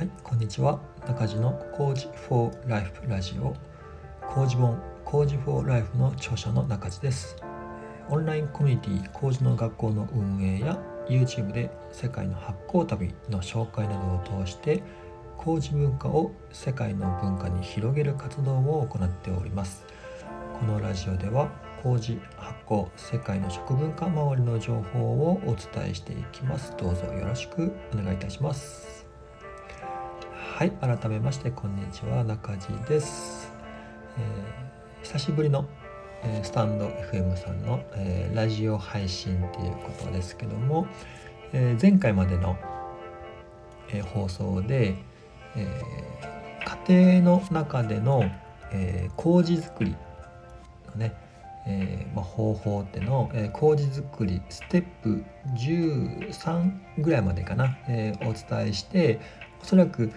はい、こんにちは。中地の工事フォーライフラジオ工事本工事フォーライフの著者の中地です。オンラインコミュニティ工事の学校の運営や YouTube で世界の発行旅の紹介などを通して工事文化を世界の文化に広げる活動を行っております。このラジオでは麹発酵世界の食文化周りの情報をお伝えしていきますどうぞよろしくお願いいたしますはい改めましてこんにちは中地です、えー、久しぶりの、えー、スタンド FM さんの、えー、ラジオ配信ということですけども、え前回までの、え放送で、え家庭の中での、え麹作りのねえー、まあ、方法っての、えー、麹作りステップ13ぐらいまでかな、えー、お伝えしておそらく、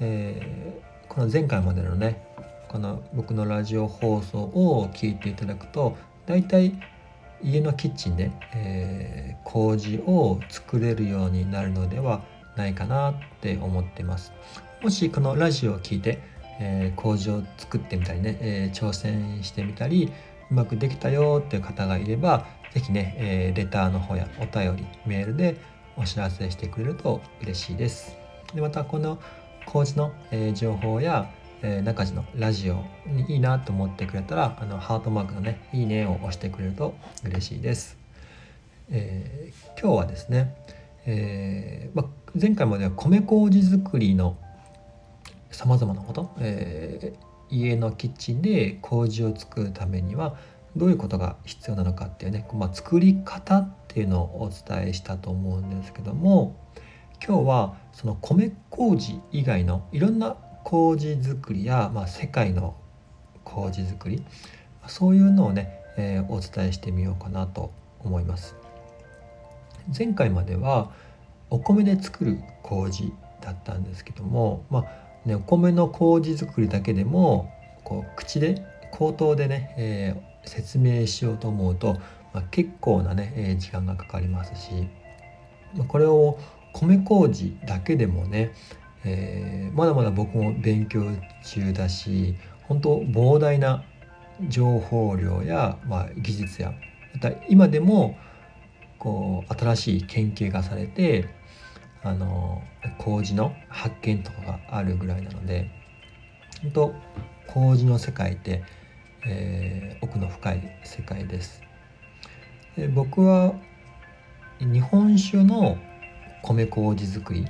えこの前回までのねこの僕のラジオ放送を聞いていただくと大体家のキッチンで、え麹を作れるようになるのではないかなって思ってます。もしこのラジオを聞いて、え麹を作ってみたりね、え挑戦してみたりうまくできたよっていう方がいれば是非ね、えー、レターの方やお便りメールでお知らせしてくれると嬉しいです。でまたこの工事の、えー、情報や、えー、中地のラジオにいいなと思ってくれたらあのハートマークのね「いいね」を押してくれると嬉しいです。えー、今日はですね、えーま、前回までは米麹作りのさまざまなこと、えー、家のキッチンで麹を作るためにはどういうことが必要なのかっていうね、まあ、作り方っていうのをお伝えしたと思うんですけども今日はその米麹以外のいろんな麹作りや、まあ、世界の麹作りそういうのをね、えー、お伝えしてみようかなと思います。前回まではお米で作る麹だったんですけども、まあ、ね、お米の麹作りだけでもこう口で口頭でね、えー、説明しようと思うと、まあ、結構なね、えー、時間がかかりますし、これを米麹だけでもね、えー、まだまだ僕も勉強中だし本当膨大な情報量や、まあ、技術やまた今でもこう新しい研究がされてあの麹の発見とかがあるぐらいなので本当麹の世界って、えー、奥の深い世界です。で僕は日本酒の米麹作り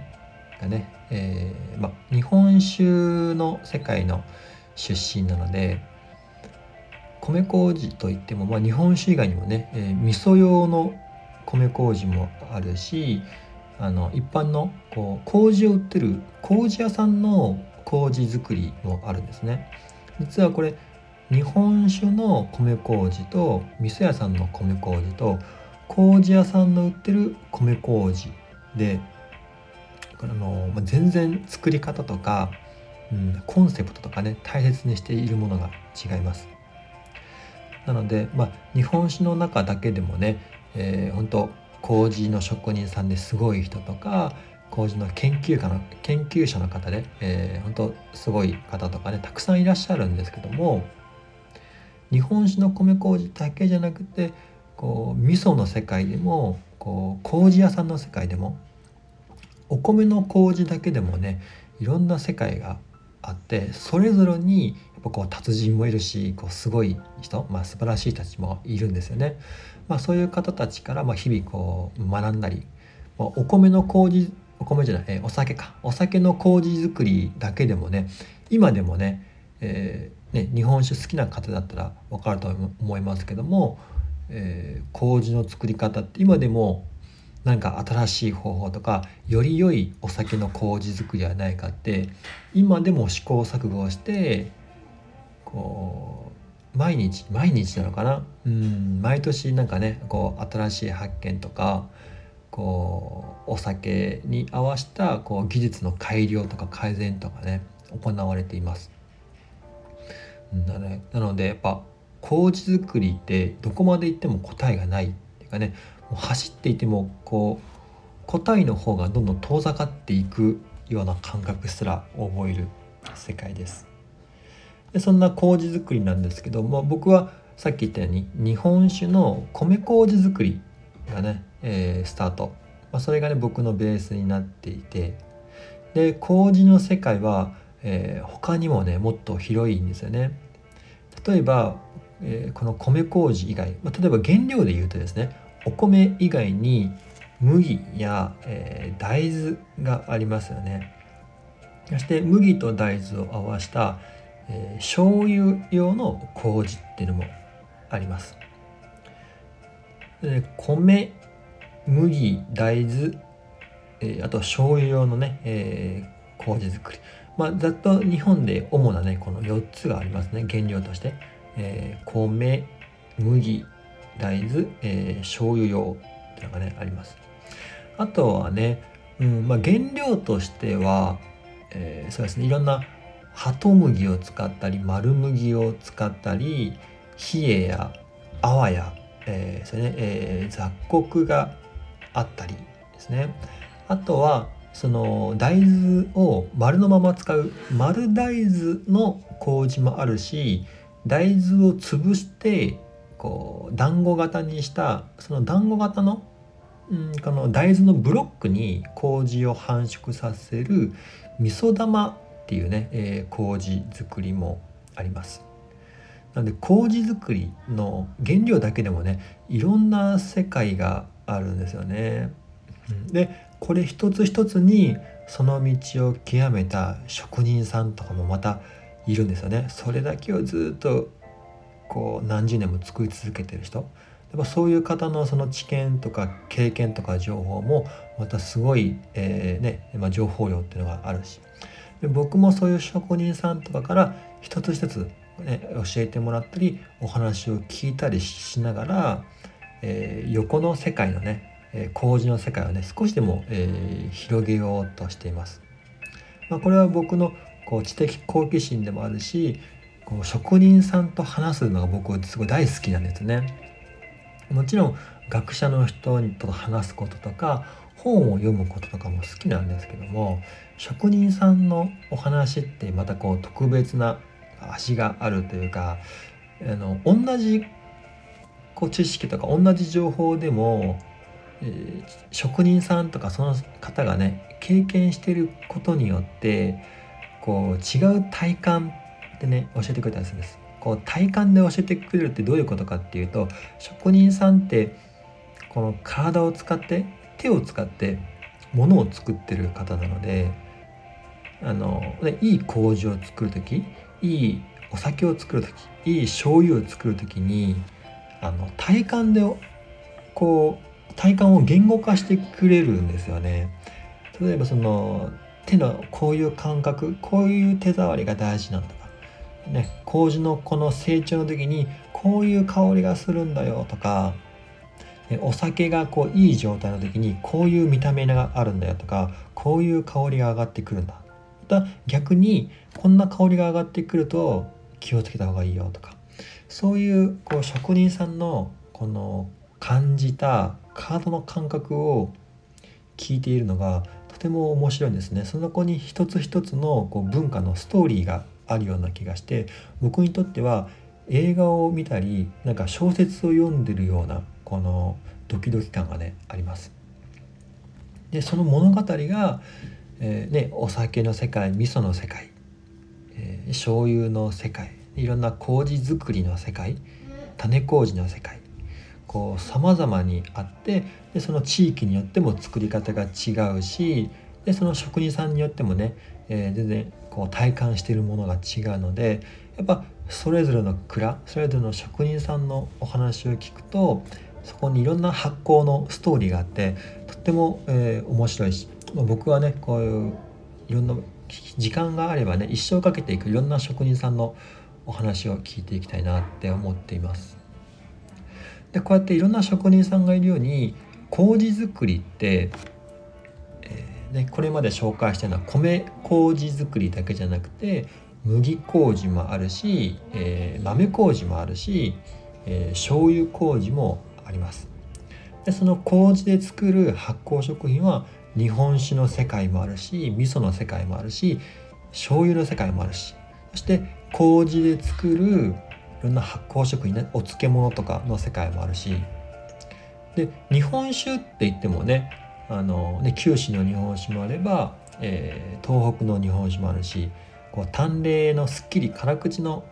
がね、えー、ま、日本酒の世界の出身なので米麹といっても、まあ、日本酒以外にもね、えー、味噌用の米麹もあるしあの一般のこう麹を売ってる麹屋さんの麹作りもあるんですね。実はこれ日本酒の米麹と味噌屋さんの米麹と麹屋さんの売ってる米麹であの全然作り方とか、うん、コンセプトとかね大切にしているものが違います。なので、まあ、日本酒の中だけでもね、えー、本当麹の職人さんですごい人とか麹の研究家の研究者の方で、えー、本当すごい方とかねたくさんいらっしゃるんですけども日本酒の米麹だけじゃなくてこう味噌の世界でもこう麹屋さんの世界でもお米の麹だけでもねいろんな世界があってそれぞれにやっぱこう達人もいるしこうすごい人、まあ、素晴らしい人たちもいるんですよね。まあ、そういう方たちからまあ日々こう学んだり、まあ、お米の麹お米じゃない、え、お酒かお酒の麹作りだけでもね今でもね,、えー、ね日本酒好きな方だったら分かると思いますけども、えー、麹の作り方って今でも何か新しい方法とかより良いお酒の麹作りはないかって今でも試行錯誤をしてこう毎日毎日なのかな？うん毎年なんかねこう新しい発見とかこうお酒に合わせたこう技術の改良とか改善とかね行われています。なのでやっぱ麹作りってどこまでいっても答えがないっていうかねもう走っていてもこう答えの方がどんどん遠ざかっていくような感覚すら覚える世界です。でそんな麹作りなんですけども僕はさっき言ったように日本酒の米麹作りがね、えー、スタート、まあ、それがね僕のベースになっていて。で麹の世界は、えー、他にもねもっと広いんですよね。例えば、えー、この米麹以外、まあ、例えば原料で言うとですねお米以外に麦や、えー、大豆がありますよね。そして麦と大豆を合わした、えー、醤油用の麹っていうのもあります。で米麦大豆、えー、あと醤油用のね、えー、麹作り。まあざっと日本で主なねこの4つがありますね原料として、えー、米麦大豆、えー、醤油用っていうのがねあります。あとはね、うんまあ、原料としては、えー、そうですねいろんなハト麦を使ったり丸麦を使ったり冷えや泡や、えーそれねえー、雑穀があったりですね。あとはその大豆を丸のまま使う丸大豆の麹もあるし大豆を潰してこう団子型にしたその団子型のうん、この大豆のブロックに麹を繁殖させる味噌玉っていうね、えー、麹作りもあります。なので麹作りの原料だけでもねいろんな世界があるんですよね。でこれ一つ一つにその道を極めた職人さんとかもまたいるんですよね。それだけをずっとこう何十年も作り続けてる人やっぱそういう方のその知見とか経験とか情報もまたすごい、えー、ねまあ、情報量っていうのがあるしで僕もそういう職人さんとかから一つ一つ、ね、教えてもらったりお話を聞いたりしながら、えー、横の世界のね、え、工事の世界をね少しでも、えー、広げようとしています。まあ、これは僕のこう知的好奇心でもあるしこう職人さんと話すのが僕すごい大好きなんですね。もちろん学者の人と話すこととか本を読むこととかも好きなんですけども職人さんのお話ってまたこう特別な味があるというかあの同じこう知識とか同じ情報でも、えー、職人さんとかその方がね経験してることによってこう違う体感ってね教えてくれたりするんです。こう体感で教えてくれるってどういうことかっていうと職人さんってこの体を使って手を使って物を作ってる方なのであのでいい麹を作る時いいお酒を作る時いい醤油を作る時にあの体感でこう体感を言語化してくれるんですよね。例えばその手のこういう感覚こういう手触りが大事なんだね、麹のこの成長の時にこういう香りがするんだよとか。お酒がこういい状態の時にこういう見た目があるんだよとか。こういう香りが上がってくるんだ。だ逆にこんな香りが上がってくると気をつけた方がいいよとか。そういうこう職人さんのこの感じた体の感覚を聞いているのがても面白いんですね。その子に一つ一つのこう文化のストーリーがあるような気がして僕にとっては映画を見たりなんか小説を読んでるようなこのドキドキ感がねあります。でその物語が、えー、ね、お酒の世界味噌の世界、えー、醤油の世界いろんな麹作りの世界種麹の世界こう様々にあってでその地域によっても作り方が違うしでその職人さんによってもね、えー、全然こう体感してるものが違うのでやっぱそれぞれの蔵それぞれの職人さんのお話を聞くとそこにいろんな発酵のストーリーがあってとっても、えー、面白いし、僕はねこういういろんな時間があればね一生かけていくいろんな職人さんのお話を聞いていきたいなって思っています。でこうやっていろんな職人さんがいるように麹作りってでこれまで紹介したのは米麹作りだけじゃなくて麦麹もあるし、えー、豆麹もあるし、えー、醤油麹もあります。でその麹で作る発酵食品は日本酒の世界もあるし味噌の世界もあるし醤油の世界もあるし。そして麹で作るろんな発酵食品ねお漬物とかの世界もあるしで日本酒って言ってもねあのね九州の日本酒もあれば、えー、東北の日本酒もあるしこう淡麗のすっきり辛口の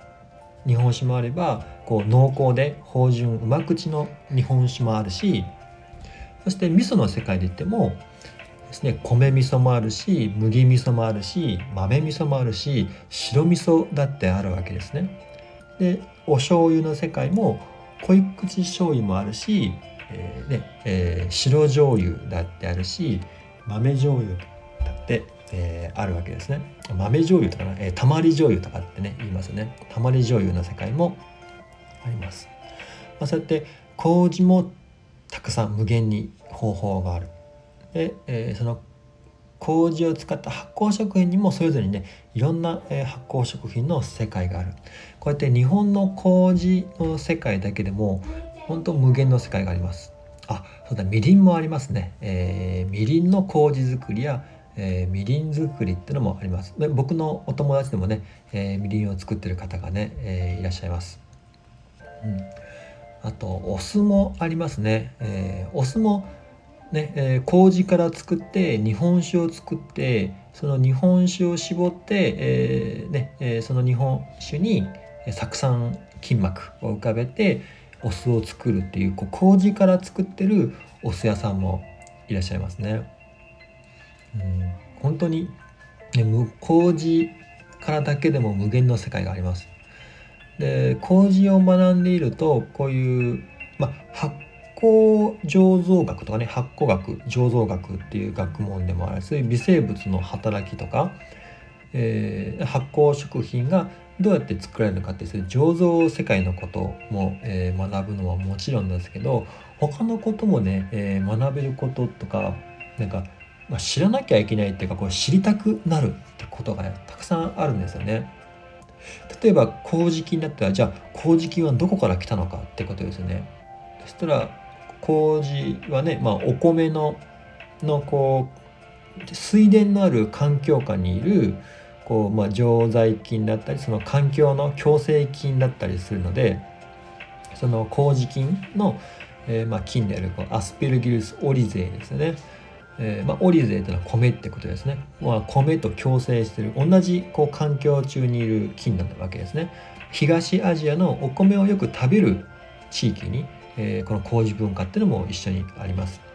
日本酒もあればこう濃厚で芳醇うま口の日本酒もあるしそして味噌の世界で言ってもですね米味噌もあるし麦味噌もあるし豆味噌もあるし白味噌だってあるわけですね。でお醤油の世界も濃い口醤油もあるし、えー、ねえー、白醤油だってあるし豆醤油だって、えー、あるわけですね。豆醤油とかな、えー、たまり醤油とかってね言いますよね。たまり醤油の世界もあります。まあ、そうやって麹もたくさん無限に方法がある。で、えー、その麹を使った発酵食品にもそれぞれにねいろんな、発酵食品の世界がある。こうやって日本の麹の世界だけでも本当無限の世界があります。あそうだみりんもありますね、えー、みりんの麹作りや、えー、みりん作りっていうのもあります。で僕のお友達でもね、えー、みりんを作ってる方がね、えー、いらっしゃいます、うん、あとお酢もありますね、えー、お酢もねえー、麹から作って日本酒を作ってその日本酒を絞って、えーねえー、その日本酒に酢酸筋膜を浮かべてお酢を作るっていうこう麹から作ってるお酢屋さんもいらっしゃいますね。うん、本当に、ね、麹からだけでも無限の世界があります。で麹を学んでいるとこういう、まあ、発酵醸造学とかね発酵学醸造学っていう学問でもあるそういう微生物の働きとか、えー、発酵食品がどうやって作られるのかっていう醸造世界のことも、えー、学ぶのはもちろんですけど他のこともね、えー、学べることとかなんか、まあ、知らなきゃいけないっていうかこう知りたくなるってことが、ね、たくさんあるんですよね。例えば麹菌だったらじゃあ麹菌はどこから来たのかってことですよね。そしたら麹はね、まあ、お米ののこう水田のある環境下にいるこう、まあ、常在菌だったりその環境の共生菌だったりするのでその麹菌の、えー、まあ、菌であるこうアスペルギルスオリゼですね。えーまあ、オリゼというのは米ってことですね。まあ、米と共生してる同じこう環境中にいる菌なわけですね。東アジアのお米をよく食べる地域にえー、この麹文化っていうのも一緒にあります。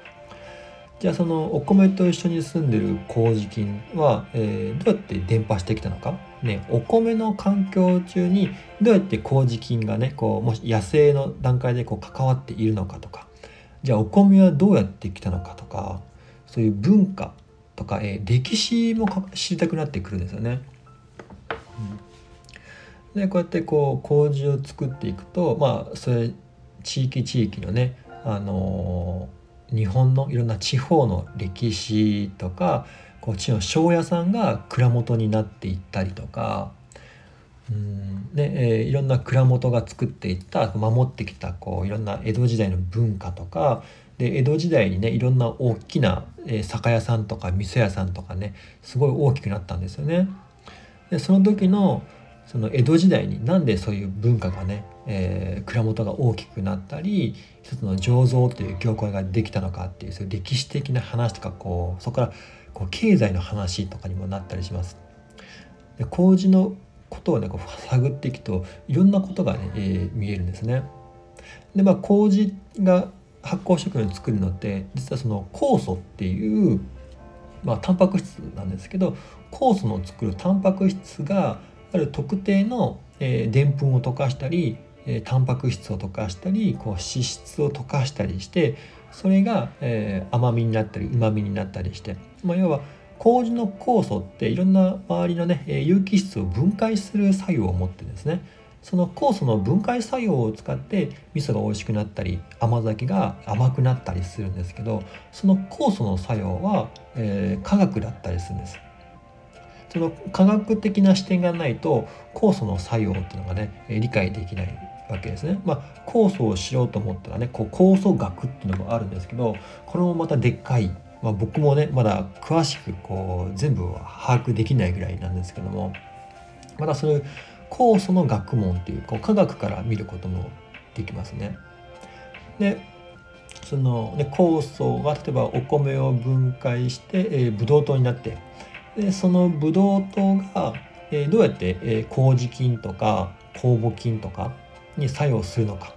じゃあそのお米と一緒に住んでる麹菌は、えー、どうやって伝播してきたのか、ね、お米の環境中にどうやって麹菌がねこうもし野生の段階でこう関わっているのかとかじゃあお米はどうやってきたのかとかそういう文化とか、えー、歴史も知りたくなってくるんですよね。うん、でこうやってこう麹を作っていくとまあそれ地域地域のねあの日本のいろんな地方の歴史とかこっちの庄屋さんが蔵元になっていったりとかうんで、えー、いろんな蔵元が作っていった守ってきたこういろんな江戸時代の文化とかで江戸時代にねいろんな大きな、えー、酒屋さんとか味噌屋さんとかねすごい大きくなったんですよね。でその時のその江戸時代になんでそういう文化がね、えー、蔵元が大きくなったり一つの醸造という業界ができたのかっていうそういう歴史的な話とかこうそこからこう経済の話とかにもなったりします。で麹のことをねこう探っていくといろんなことがね、えー、見えるんですね。でまあ麹が発酵食品を作るのって実はその酵素っていうまあタンパク質なんですけど酵素の作るタンパク質がある特定のでんぷんを溶かしたりタンパク質を溶かしたりこう脂質を溶かしたりしてそれが、えー、甘みになったりうまみになったりして、まあ、要は麹の酵素っていろんな周りのね有機質を分解する作用を持ってですねその酵素の分解作用を使って味噌が美味しくなったり甘酒が甘くなったりするんですけどその酵素の作用は、えー、化学だったりするんです。その科学的な視点がないと酵素の作用っていうのがね理解できないわけですね。まあ、酵素を知ろうと思ったらねこう酵素学っていうのもあるんですけどこれもまたでっかいまあ、僕もねまだ詳しくこう全部は把握できないぐらいなんですけどもまたそういう酵素の学問っていうこう科学から見ることもできますね。でその、ね、酵素が例えばお米を分解して、えー、ブドウ糖になってでそのブドウ糖が、えー、どうやって、えー、麹菌とか酵母菌とかに作用するのか。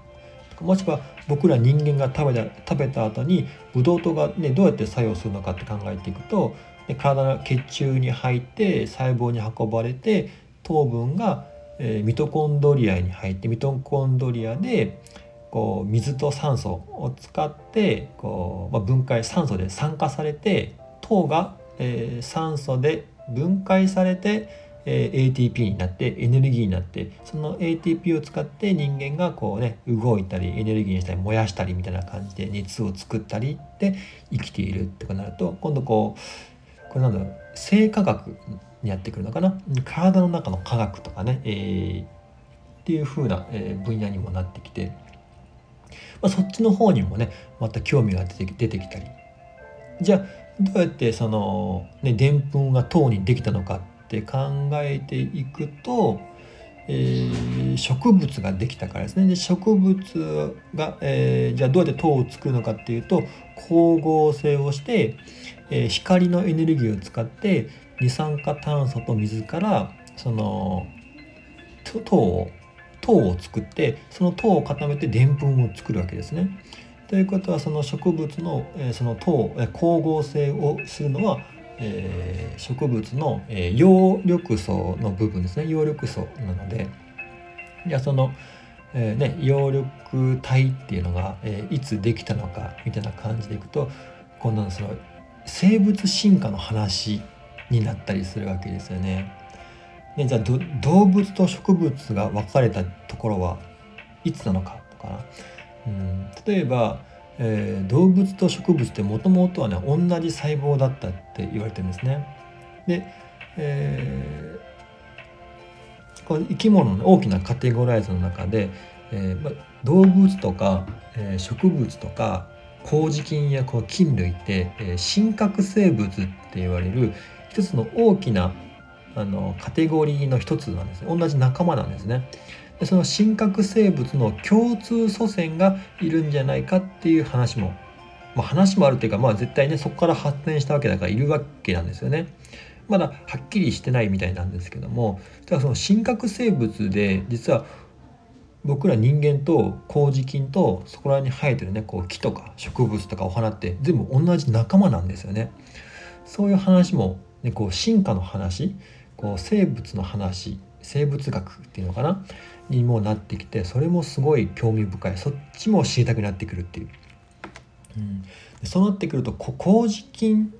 もしくは僕ら人間が食べた食べた後にブドウ糖が、ね、どうやって作用するのかって考えていくとで体の血中に入って細胞に運ばれて糖分が、えー、ミトコンドリアに入ってミトコンドリアでこう水と酸素を使ってこう、まあ、分解酸素で酸化されて糖が、えー、酸素で分解されてえ ATP になってエネルギーになってその ATP を使って人間がこうね動いたりエネルギーにしたり燃やしたりみたいな感じで熱を作ったりって生きているってことになると今度こうこれなんだろう生化学にやってくるのかな？体の中の科学とかね、えー、っていう風な、え分野にもなってきて、まあ、そっちの方にもねまた興味が出てきたり。じゃあどうやってそのねでんぷんが糖にできたのかって考えていくと、えー、植物ができたからですねで植物が、えー、じゃあどうやって糖を作るのかっていうと光合成をして、えー、光のエネルギーを使って二酸化炭素と水からその糖を糖を作ってその糖を固めてでんぷんを作るわけですね。ということはその植物の、えー、その糖、え、光合成をするのはえー、植物の、えー、葉緑素の部分ですね葉緑素なのでじゃあその、えーね、葉緑体っていうのが、えー、いつできたのかみたいな感じでいくとこんなその生物進化の話になったりするわけですよね。でじゃあ動物と植物が分かれたところはいつなのかとかうん例えばえー、動物と植物ってもともとはね同じ細胞だったって言われてるんですね。で、えー、この生き物の大きなカテゴライズの中で、えーま、動物とか、えー、植物とか麹菌やこう菌類って、えー、真核生物って言われる一つの大きなあのカテゴリーの一つなんですね同じ仲間なんですね。でその真核生物の共通祖先がいるんじゃないかっていう話も、まあ、話もあるっていうか、まあ、絶対ねそこから発展したわけだからいるわけなんですよね。まだはっきりしてないみたいなんですけどもだからその真核生物で実は僕ら人間と麹菌とそこら辺に生えてるねこう木とか植物とかお花って全部同じ仲間なんですよね。そういう話も、ね、こう進化の話こう生物の話生物学っていうのかなにもなってきてそれもすごい興味深いそっちも知りたくなってくるっていう。うん、そうなってくると麹菌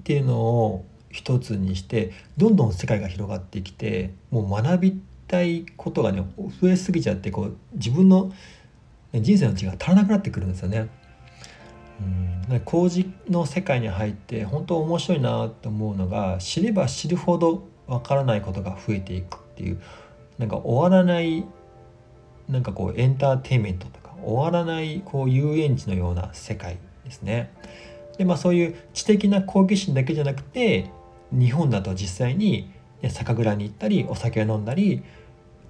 っていうのを一つにしてどんどん世界が広がってきてもう学びたいことがね増えすぎちゃってこう自分の人生の血が足らなくなってくるんですよね。うん、麹の世界に入って本当面白いなって思うのが知れば知るほどわからないことが増えていくっていうなんか終わらないなんかこうエンターテインメントとか終わらないこう遊園地のような世界ですね。でまあそういう知的な好奇心だけじゃなくて日本だと実際に、酒蔵に行ったりお酒を飲んだり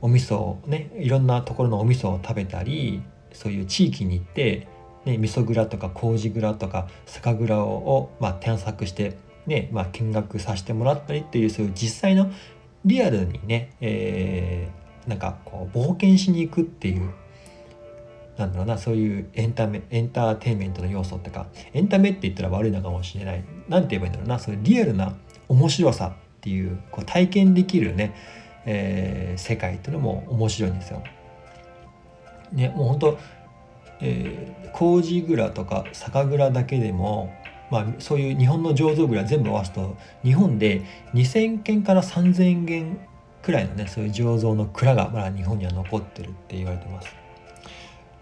お味噌をねいろんなところのお味噌を食べたりそういう地域に行って、ね、味噌蔵とか麹蔵とか酒蔵を、まあ、探索してね、まあ、見学させてもらったりっていうそういう実際のリアルにね、えー、なんかこう冒険しに行くっていうなんだろうなそういうエンタメエンターテインメントの要素ってかエンタメって言ったら悪いのかもしれない何て言えばいいんだろうなそういうリアルな面白さっていうこう体験できるね、えー、世界っていうのも面白いんですよ。ねもう本当えー、麹蔵とか酒蔵だけでもまあ、そういう日本の醸造蔵全部合わすと日本で2,000件から3,000件くらいのねそういう醸造の蔵がまだ日本には残ってるって言われてます。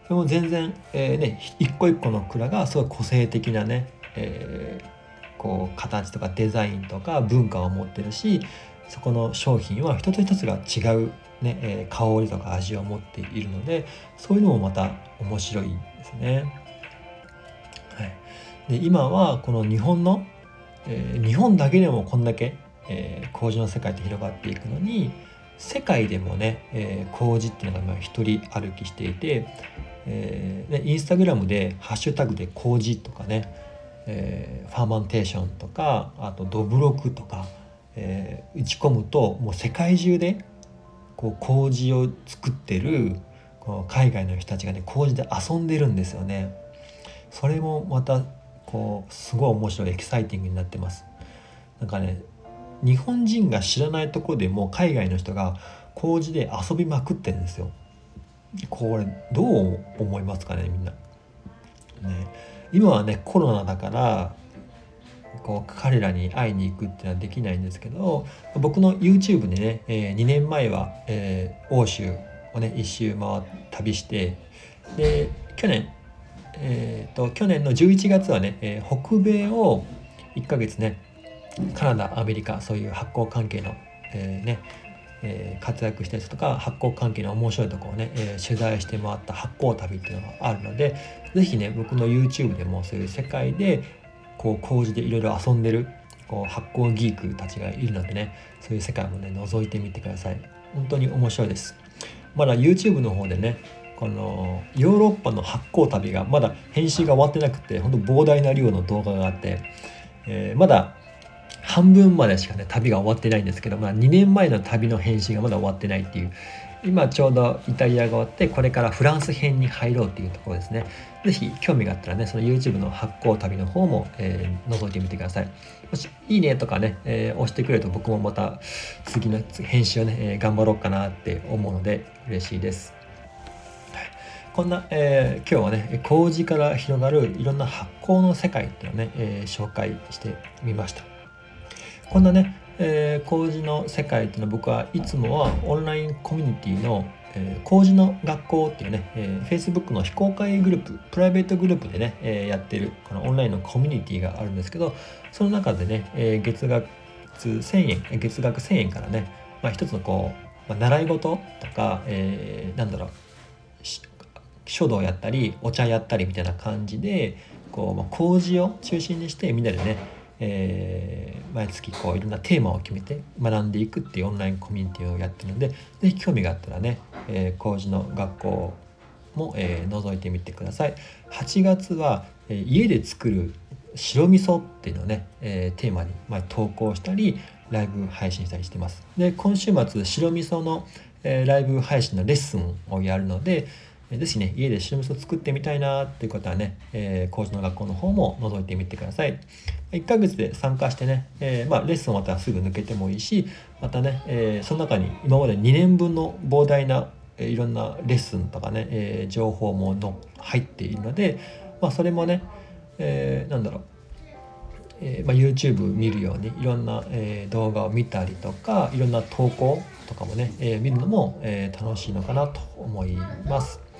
でも全然、えー、ね、一個一個の蔵がすごい個性的なね、えー、こう形とかデザインとか文化を持ってるしそこの商品は一つ一つが違う、ねえー、香りとか味を持っているのでそういうのもまた面白いですね。で今はこの日本の、えー、日本だけでもこんだけ、えー、麹の世界って広がっていくのに世界でもね、えー、麹っていうのが今一人歩きしていて、えー、インスタグラムでハッシュタグで麹とかね、えー、ファーマンテーションとかあとドブロクとか、えー、打ち込むともう世界中でこう麹を作ってるこの海外の人たちがね麹で遊んでるんですよね。それもまたこうすごい面白いエキサイティングになってます。なんかね日本人が知らないとこでも海外の人が麹で遊びまくってるんですよ。これどう思いますかねみんな。ね今はねコロナだからこう彼らに会いに行くっていうのはできないんですけど僕の YouTube でね、えー、2年前は、えー、欧州をね一周回旅してで去年えーと、去年の11月はね、えー、北米を1ヶ月ねカナダアメリカそういう発酵関係の、えー、ねえー、活躍した人とか発酵関係の面白いところをね、えー、取材して回った発酵旅っていうのがあるので是非ね僕の YouTube でもそういう世界でこう工事でいろいろ遊んでるこう発酵ギークたちがいるのでねそういう世界もね覗いてみてください。本当に面白いです。まだ YouTube の方でねこのヨーロッパの発酵旅がまだ編集が終わってなくて本当膨大な量の動画があって、えー、まだ半分までしかね旅が終わってないんですけど、まあ、2年前の旅の編集がまだ終わってないっていう今ちょうどイタリアが終わってこれからフランス編に入ろうっていうところですね。是非興味があったらねその YouTube の発行旅の方も、えー、覗いてみてください。もしいいねとかね、えー、押してくれると僕もまた次の編集をね、えー、頑張ろうかなって思うので嬉しいです。こんな、えー、今日はね麹から広がるいろんな発酵の世界っていうのをね、えー、紹介してみました。こんなね、えー、麹の世界っていうのは僕はいつもはオンラインコミュニティのえー、麹の学校っていうね、えー、Facebook の非公開グループプライベートグループでね、えー、やってるこのオンラインのコミュニティがあるんですけどその中でね、えー、月額1000円月額1000円からね、まあ、一つのこう、まあ、習い事とか、えー、なんだろう書道やったりお茶やったりみたいな感じでこう、まあ、麹を中心にしてみんなでね、えー、毎月こういろんなテーマを決めて学んでいくっていうオンラインコミュニティをやってるので是非興味があったらね、えー、麹の学校も、えー、覗いてみてください。8月は、えー、家で作る白味噌っていうのをね、えー、テーマに、まあ、投稿したりライブ配信したりしてます。で今週末白味噌の、えー、ライブ配信のレッスンをやるので、ぜひね、家で白味噌作ってみたいなっていう方はね、えー、工事の学校の方も覗いてみてください。1ヶ月で参加してね、えー、まあ、レッスンまたすぐ抜けてもいいし、またね、えー、その中に今まで2年分の膨大な、いろんなレッスンとかね、え情報もの入っているので、まあ、それもね、えなんだろう、えー、まあ、YouTube 見るようにいろんな、えー、動画を見たりとかいろんな投稿とかもね、えー、見るのも、え楽しいのかなと思います。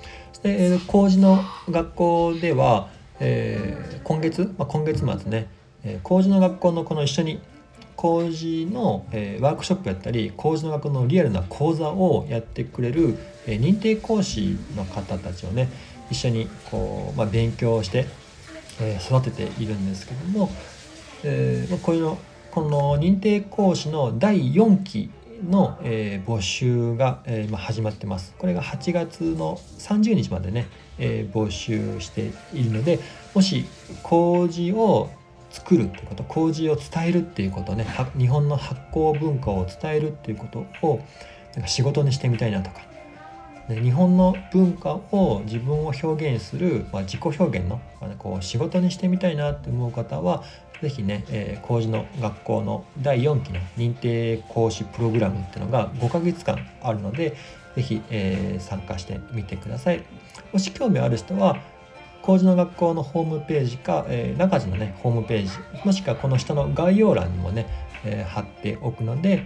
で、えー、工事の学校では、えー、今月、まあ、今月末ね、えー、工事の学校のこの一緒に工事の、えー、ワークショップやったり工事の学校のリアルな講座をやってくれる、えー、認定講師の方たちをね一緒にこう、まあ、勉強して、えー、育てているんですけども、えー、こういうのこの認定講師の第4期の、えー、募集が、えー、今始まってます。これが8月の30日までね、えー、募集しているのでもし麹を作るってこと麹を伝えるっていうことね日本の発酵文化を伝えるっていうことをなんか仕事にしてみたいなとか、ね、日本の文化を自分を表現する、まあ、自己表現の、まあ、こう仕事にしてみたいなって思う方は是非ね、えー、麹の学校の第4期の認定講師プログラムっていうのが5ヶ月間あるので是非、えー、参加してみてください。もし興味ある人は麹の学校のホームページか、えー、中地のねホームページもしくはこの下の概要欄にもね、えー、貼っておくので、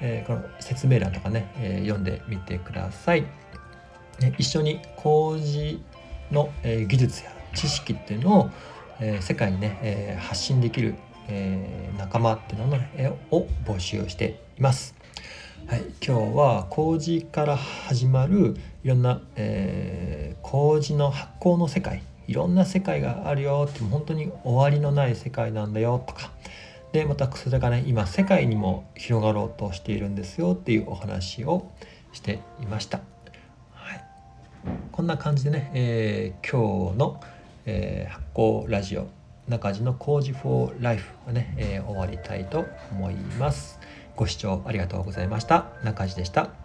えー、この説明欄とかね、えー、読んでみてください。ね一緒に麹の、え、技術や知識っていうのをえー、世界にね、えー、発信できる、えー、仲間っていうのの、えを募集しています。はい、今日は麹から始まるいろんな、えー、麹の発酵の世界いろんな世界があるよって本当に終わりのない世界なんだよとかでまたそれがね今世界にも広がろうとしているんですよっていうお話をしていました。はい、こんな感じでね、えー、今日の、えー、発行ラジオ中地の工事フォーライフはね、えー、終わりたいと思います。ご視聴ありがとうございました。中地でした。